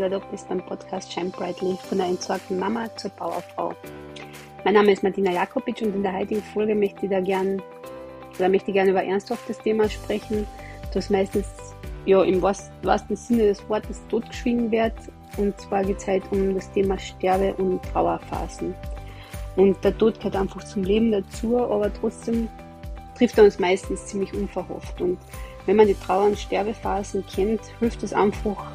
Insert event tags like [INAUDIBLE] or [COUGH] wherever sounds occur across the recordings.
da bist beim Podcast Shine Brightly von der entsorgten Mama zur Powerfrau. Mein Name ist Martina Jakobitsch und in der heutigen Folge möchte ich da gern oder möchte ich gerne über ernsthaftes Thema sprechen, das meistens ja im wahrsten Sinne des Wortes totgeschwiegen wird. Und zwar geht es halt um das Thema Sterbe- und Trauerphasen. Und der Tod gehört einfach zum Leben dazu, aber trotzdem trifft er uns meistens ziemlich unverhofft. Und wenn man die Trauer- und Sterbephasen kennt, hilft es einfach,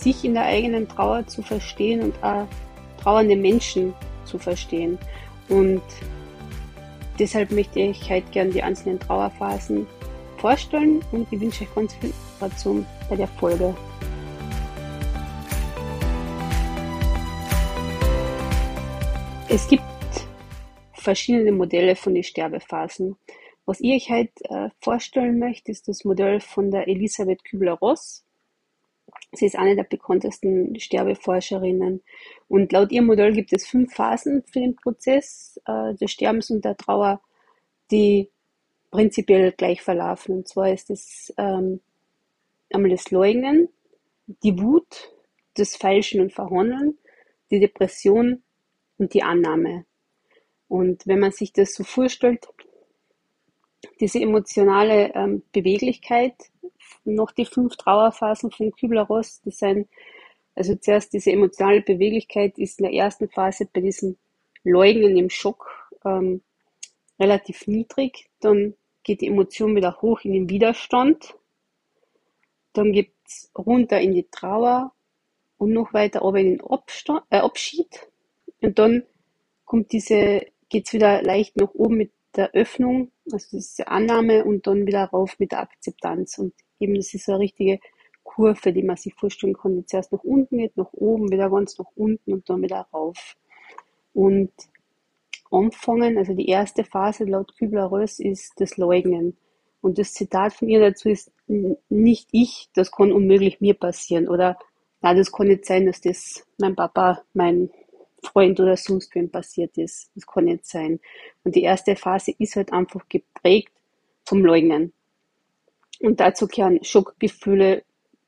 sich in der eigenen Trauer zu verstehen und auch trauernde Menschen zu verstehen. Und deshalb möchte ich heute gerne die einzelnen Trauerphasen vorstellen und ich wünsche euch ganz viel Inspiration bei der Folge. Es gibt verschiedene Modelle von den Sterbephasen. Was ich euch heute äh, vorstellen möchte, ist das Modell von der Elisabeth Kübler-Ross. Sie ist eine der bekanntesten Sterbeforscherinnen. Und laut ihrem Modell gibt es fünf Phasen für den Prozess äh, des Sterbens und der Trauer, die prinzipiell gleich verlaufen. Und zwar ist es ähm, einmal das Leugnen, die Wut, das Feilschen und Verhandeln, die Depression und die Annahme. Und wenn man sich das so vorstellt, diese emotionale ähm, Beweglichkeit, noch die fünf Trauerphasen von Kübler-Ross, die sind, also zuerst diese emotionale Beweglichkeit ist in der ersten Phase bei diesem Leugnen im Schock ähm, relativ niedrig, dann geht die Emotion wieder hoch in den Widerstand, dann geht's runter in die Trauer und noch weiter aber in den Abstand, äh, Abschied. Und dann kommt diese, geht's wieder leicht nach oben mit der Öffnung, also diese Annahme und dann wieder rauf mit der Akzeptanz. Und eben das ist eine richtige Kurve, die man sich vorstellen kann, die zuerst nach unten geht, nach oben, wieder ganz nach unten und dann wieder rauf. Und anfangen, also die erste Phase laut Kübler-Ross ist das Leugnen. Und das Zitat von ihr dazu ist, nicht ich, das kann unmöglich mir passieren. Oder, na, das kann nicht sein, dass das mein Papa, mein Freund oder sonst wem passiert ist. Das kann nicht sein. Und die erste Phase ist halt einfach geprägt vom Leugnen. Und dazu gehören Schockgefühle,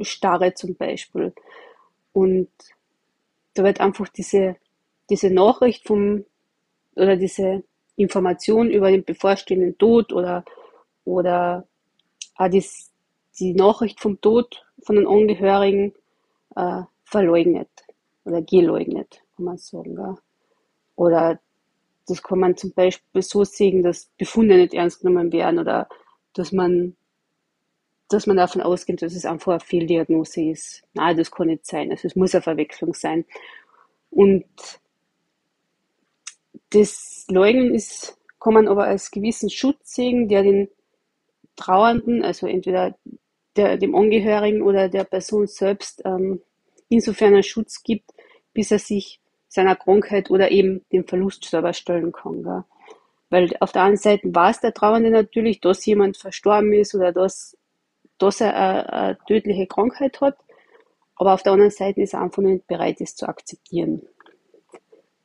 Starre zum Beispiel. Und da wird einfach diese, diese Nachricht vom, oder diese Information über den bevorstehenden Tod oder, oder auch dies, die Nachricht vom Tod von den Angehörigen äh, verleugnet oder geleugnet kann man sagen. Gell? Oder das kann man zum Beispiel so sehen, dass Befunde nicht ernst genommen werden oder dass man, dass man davon ausgeht, dass es einfach eine Fehldiagnose ist. Nein, das kann nicht sein. Also es muss eine Verwechslung sein. Und das Leugnen ist, kann man aber als gewissen Schutz sehen, der den Trauernden, also entweder der, dem Angehörigen oder der Person selbst, ähm, insofern einen Schutz gibt, bis er sich seiner Krankheit oder eben dem Verlust selber stellen kann. Gell? Weil auf der einen Seite weiß der Trauernde natürlich, dass jemand verstorben ist oder dass, dass er eine, eine tödliche Krankheit hat, aber auf der anderen Seite ist er einfach nicht bereit, es zu akzeptieren.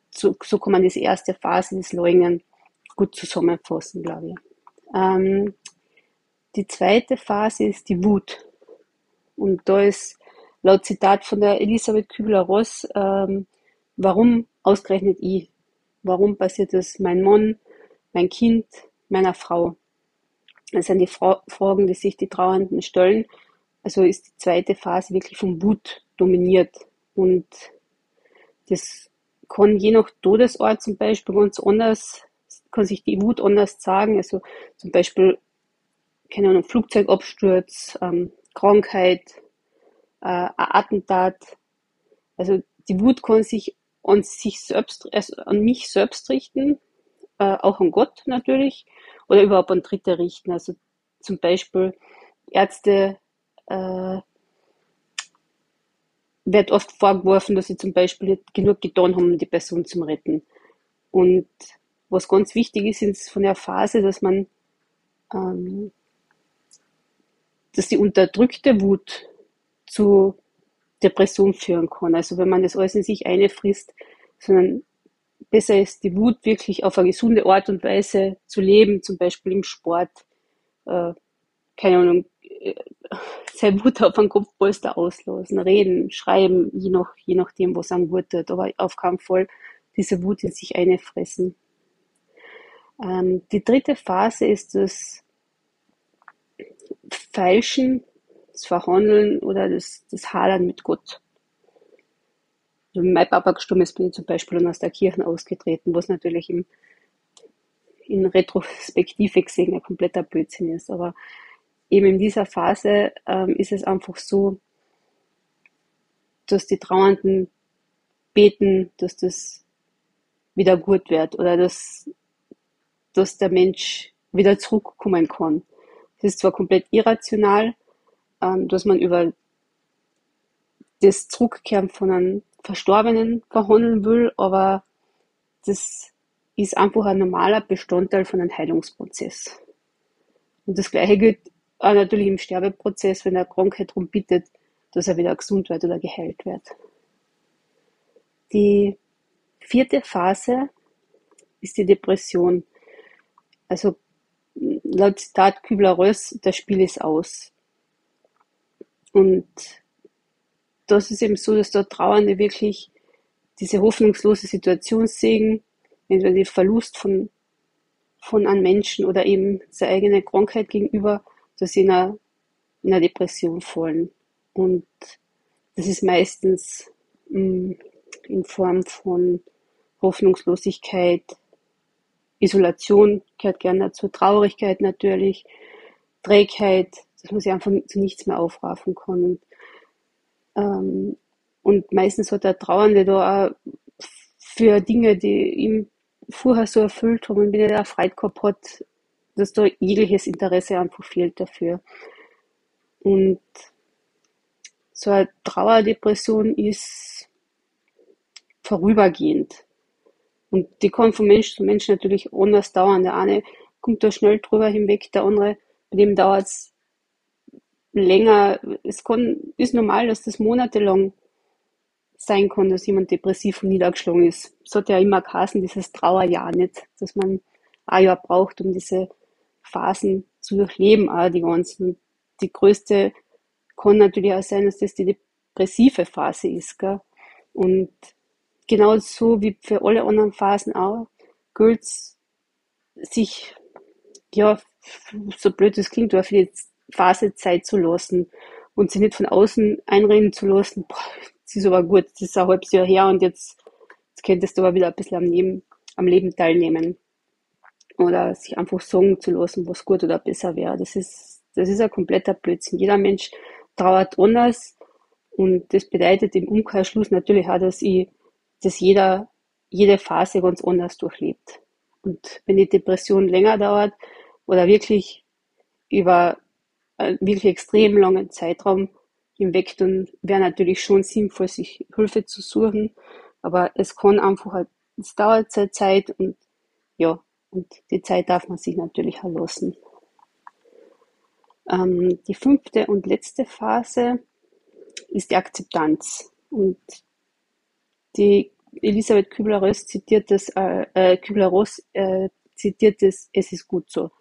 So, so kann man diese erste Phase des Leugnen gut zusammenfassen, glaube ich. Ähm, die zweite Phase ist die Wut. Und da ist laut Zitat von der Elisabeth Kübler-Ross ähm, Warum ausgerechnet ich? Warum passiert das mein Mann, mein Kind, meiner Frau? Das sind die Fra Fragen, die sich die Trauernden stellen. Also ist die zweite Phase wirklich vom Wut dominiert. Und das kann je nach Todesort zum Beispiel ganz anders, kann sich die Wut anders sagen. Also zum Beispiel, keine Ahnung, Flugzeugabsturz, ähm, Krankheit, äh, ein Attentat. Also die Wut kann sich und sich selbst, also an mich selbst richten, äh, auch an Gott natürlich, oder überhaupt an Dritte richten. Also zum Beispiel Ärzte äh, wird oft vorgeworfen, dass sie zum Beispiel nicht genug getan haben, um die Person zu retten. Und was ganz wichtig ist, ist von der Phase, dass man, ähm, dass die unterdrückte Wut zu Depression führen kann. Also wenn man das alles in sich einfrisst, sondern besser ist die Wut wirklich auf eine gesunde Art und Weise zu leben, zum Beispiel im Sport, äh, keine Ahnung, äh, [LAUGHS] seine Wut auf einen Kopfpolster auslösen, reden, schreiben, je, nach, je nachdem, was einem gut tut, aber auf keinen Fall diese Wut in sich einfressen. Ähm, die dritte Phase ist das Feilschen, das Verhandeln oder das, das Hadern mit Gott. Also mein Papa gestorben ist, bin ich zum Beispiel aus der Kirche ausgetreten, was natürlich im, in Retrospektive gesehen ein kompletter Blödsinn ist. Aber eben in dieser Phase ähm, ist es einfach so, dass die Trauernden beten, dass das wieder gut wird oder dass, dass der Mensch wieder zurückkommen kann. Das ist zwar komplett irrational, dass man über das Zurückkehren von einem Verstorbenen verhandeln will, aber das ist einfach ein normaler Bestandteil von einem Heilungsprozess. Und das Gleiche gilt auch natürlich im Sterbeprozess, wenn er Krankheit darum bittet, dass er wieder gesund wird oder geheilt wird. Die vierte Phase ist die Depression. Also laut Zitat Kübler-Ross, das Spiel ist aus. Und das ist eben so, dass da Trauernde wirklich diese hoffnungslose Situation sehen, entweder den Verlust von, von einem Menschen oder eben seine eigene Krankheit gegenüber, dass sie in einer, in einer Depression fallen. Und das ist meistens mh, mm, in Form von Hoffnungslosigkeit, Isolation gehört gerne dazu, Traurigkeit natürlich, Trägheit, dass man sich einfach zu nichts mehr aufraffen kann. Und, ähm, und meistens hat der Trauernde da auch für Dinge, die ihm vorher so erfüllt haben und wenn er Freude gehabt hat, dass da jegliches Interesse einfach fehlt dafür. Und so eine Trauerdepression ist vorübergehend. Und die kann von Mensch zu Mensch natürlich anders dauern. Der eine kommt da schnell drüber hinweg, der andere, bei dem dauert es länger. Es kann, ist normal, dass das monatelang sein kann, dass jemand depressiv und niedergeschlagen ist. Es hat ja immer geheißen, dieses Trauerjahr nicht, dass man ein Jahr braucht, um diese Phasen zu durchleben, auch die ganzen. Die größte kann natürlich auch sein, dass das die depressive Phase ist. Gell? Und genauso wie für alle anderen Phasen auch, gilt sich, ja, so blöd es klingt, aber für die Phase Zeit zu lassen und sich nicht von außen einreden zu lassen, das ist aber gut, das ist ein halbes Jahr her und jetzt, jetzt könntest du aber wieder ein bisschen am Leben, am Leben teilnehmen. Oder sich einfach sagen zu lassen, was gut oder besser wäre. Das ist, das ist ein kompletter Blödsinn. Jeder Mensch trauert anders und das bedeutet im Umkehrschluss natürlich auch, dass ich dass jeder, jede Phase ganz anders durchlebt. Und wenn die Depression länger dauert oder wirklich über wirklich extrem langen Zeitraum hinweg, dann wäre natürlich schon sinnvoll, sich Hilfe zu suchen. Aber es kann einfach, halt, es dauert seine Zeit und ja, und die Zeit darf man sich natürlich erlassen. Ähm, die fünfte und letzte Phase ist die Akzeptanz. Und die Elisabeth Kübler-Ross zitiert das, äh, äh, Kübler-Ross äh, zitiert das, es ist gut so.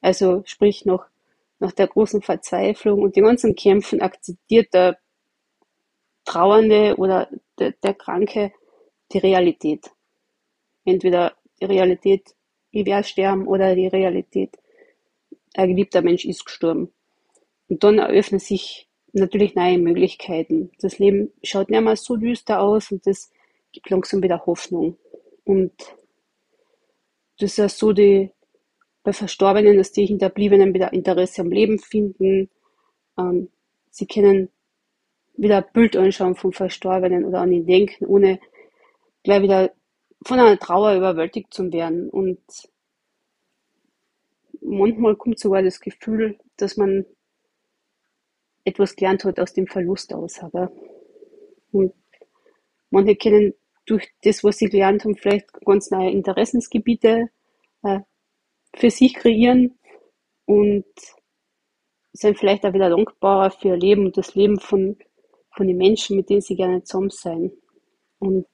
Also sprich noch nach der großen Verzweiflung und den ganzen Kämpfen akzeptiert der Trauernde oder der, der Kranke die Realität. Entweder die Realität, ich werde sterben, oder die Realität, ein geliebter Mensch ist gestorben. Und dann eröffnen sich natürlich neue Möglichkeiten. Das Leben schaut nicht mehr so düster aus und das gibt langsam wieder Hoffnung. Und das ist ja so die, bei Verstorbenen, dass die Hinterbliebenen wieder Interesse am Leben finden. Ähm, sie können wieder ein Bild anschauen vom Verstorbenen oder an ihn denken, ohne gleich wieder von einer Trauer überwältigt zu werden. Und manchmal kommt sogar das Gefühl, dass man etwas gelernt hat aus dem Verlust aus. Aber und manche können durch das, was sie gelernt haben, vielleicht ganz neue Interessensgebiete äh, für sich kreieren und sind vielleicht auch wieder dankbarer für ihr Leben und das Leben von, von den Menschen, mit denen sie gerne zusammen sein. Und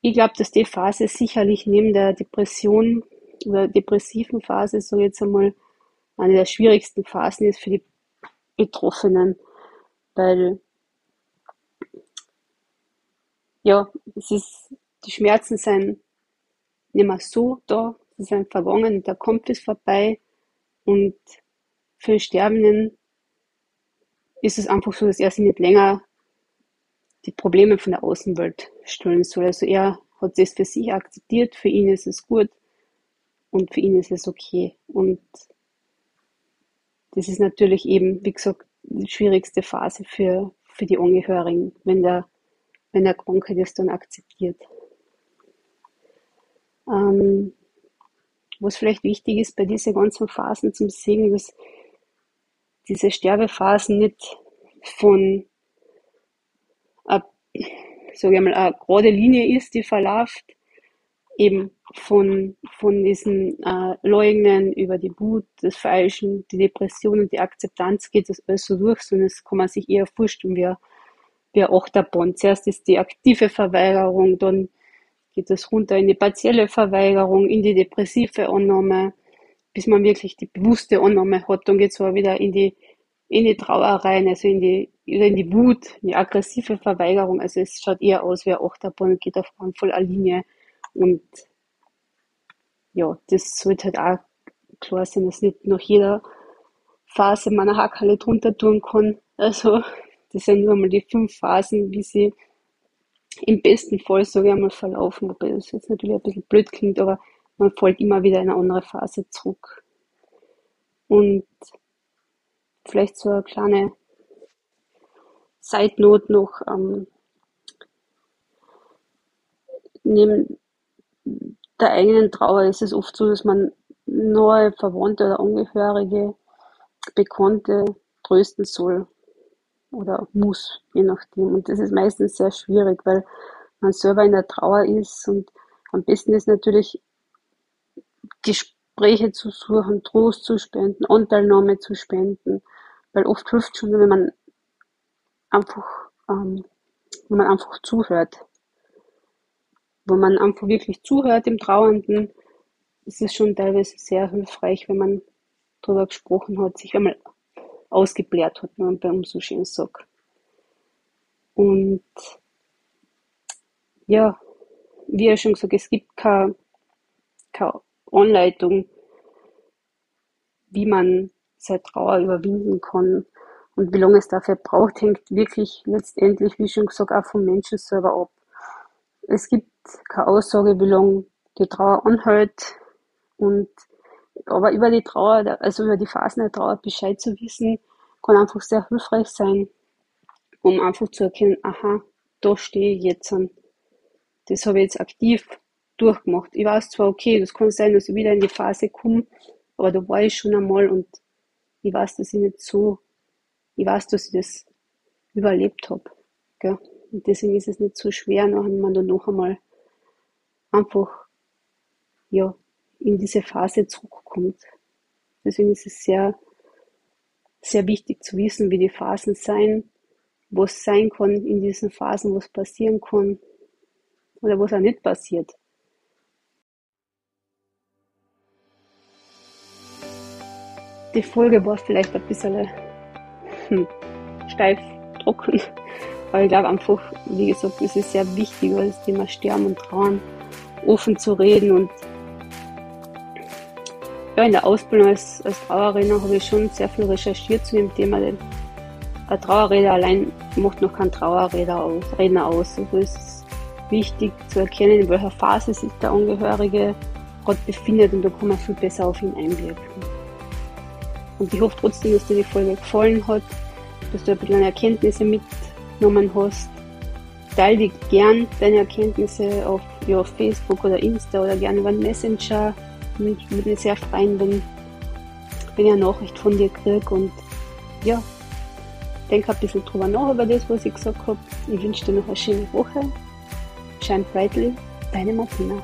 ich glaube, dass die Phase sicherlich neben der Depression oder depressiven Phase, so jetzt einmal, eine der schwierigsten Phasen ist für die Betroffenen, weil ja, es ist, die Schmerzen sind nicht mehr so da, sie sind vergangen, der Kampf ist vorbei und für den Sterbenden ist es einfach so, dass er sich nicht länger die Probleme von der Außenwelt stellen soll. Also er hat es für sich akzeptiert, für ihn ist es gut und für ihn ist es okay. Und das ist natürlich eben, wie gesagt, die schwierigste Phase für, für die Angehörigen, wenn der, wenn der Kranke das dann akzeptiert. Ähm, was vielleicht wichtig ist bei diesen ganzen Phasen zum Sehen, dass diese Sterbephasen nicht von, äh, sage ich mal, eine gerade Linie ist, die verläuft, eben von, von diesen äh, Leugnen über die Wut, das Falschen, die Depression und die Akzeptanz geht das alles so durch, sondern es kann man sich eher vorstellen wie, wie ein Achterbahn. Zuerst ist die aktive Verweigerung, dann geht es runter in die partielle Verweigerung, in die depressive Annahme, bis man wirklich die bewusste Annahme hat. Dann geht es aber wieder in die, in die Trauer rein, also in die, in die Wut, in die aggressive Verweigerung. Also es schaut eher aus wie ein Achterbahn geht auf voller Linie und ja, das sollte halt auch klar sein, dass nicht nach jeder Phase man eine Hackhalle drunter tun kann. Also, das sind nur einmal die fünf Phasen, wie sie im besten Fall, sage ich einmal, verlaufen. Wobei das jetzt natürlich ein bisschen blöd klingt, aber man fällt immer wieder in eine andere Phase zurück. Und vielleicht so eine kleine Note noch, ähm, neben der eigenen Trauer ist es oft so, dass man neue Verwandte oder Angehörige, Bekannte trösten soll oder muss, je nachdem. Und das ist meistens sehr schwierig, weil man selber in der Trauer ist und am besten ist natürlich Gespräche zu suchen, Trost zu spenden, Anteilnahme zu spenden, weil oft hilft schon, wenn man einfach, ähm, wenn man einfach zuhört wo man einfach wirklich zuhört dem Trauernden, ist es schon teilweise sehr hilfreich, wenn man darüber gesprochen hat, sich einmal ausgebläht hat, man bei uns so schön sagt. Und ja, wie ja schon gesagt, es gibt keine, keine Anleitung, wie man seine Trauer überwinden kann und wie lange es dafür braucht, hängt wirklich letztendlich, wie schon gesagt, auch vom Menschen selber ab. Es gibt keine Aussage, wie lange die Trauer anhält. Und, aber über die Trauer, also über die Phasen der Trauer Bescheid zu wissen, kann einfach sehr hilfreich sein, um einfach zu erkennen, aha, da stehe ich jetzt an. Das habe ich jetzt aktiv durchgemacht. Ich weiß zwar, okay, das kann sein, dass ich wieder in die Phase komme, aber da war ich schon einmal und ich weiß, dass ich nicht so, ich weiß, dass ich das überlebt habe. Gell? Und deswegen ist es nicht so schwer, wenn man dann noch einmal einfach ja, in diese Phase zurückkommt. Deswegen ist es sehr, sehr wichtig zu wissen, wie die Phasen sein, was sein kann in diesen Phasen, was passieren kann oder was auch nicht passiert. Die Folge war vielleicht ein bisschen hm, steif, trocken, [LAUGHS] aber ich glaube einfach, wie gesagt, es ist sehr wichtig, weil das Thema Sterben und Trauern offen zu reden. Und ja, in der Ausbildung als, als Trauerredner habe ich schon sehr viel recherchiert zu dem Thema, denn ein Trauerredner allein macht noch kein Trauerredner aus. Redner aus. Also es ist wichtig zu erkennen, in welcher Phase sich der Angehörige gerade befindet und da kann man viel besser auf ihn einwirken. Und ich hoffe trotzdem, dass dir die Folge gefallen hat, dass du ein bisschen Erkenntnisse mitgenommen hast teile dir gern deine Erkenntnisse auf, ja, auf Facebook oder Insta oder gerne über Messenger. Ich würde mich sehr freuen, wenn, wenn ich eine Nachricht von dir kriege und ja, denk ein bisschen drüber nach über das, was ich gesagt habe. Ich wünsche dir noch eine schöne Woche. Shine brightly, deine Martina.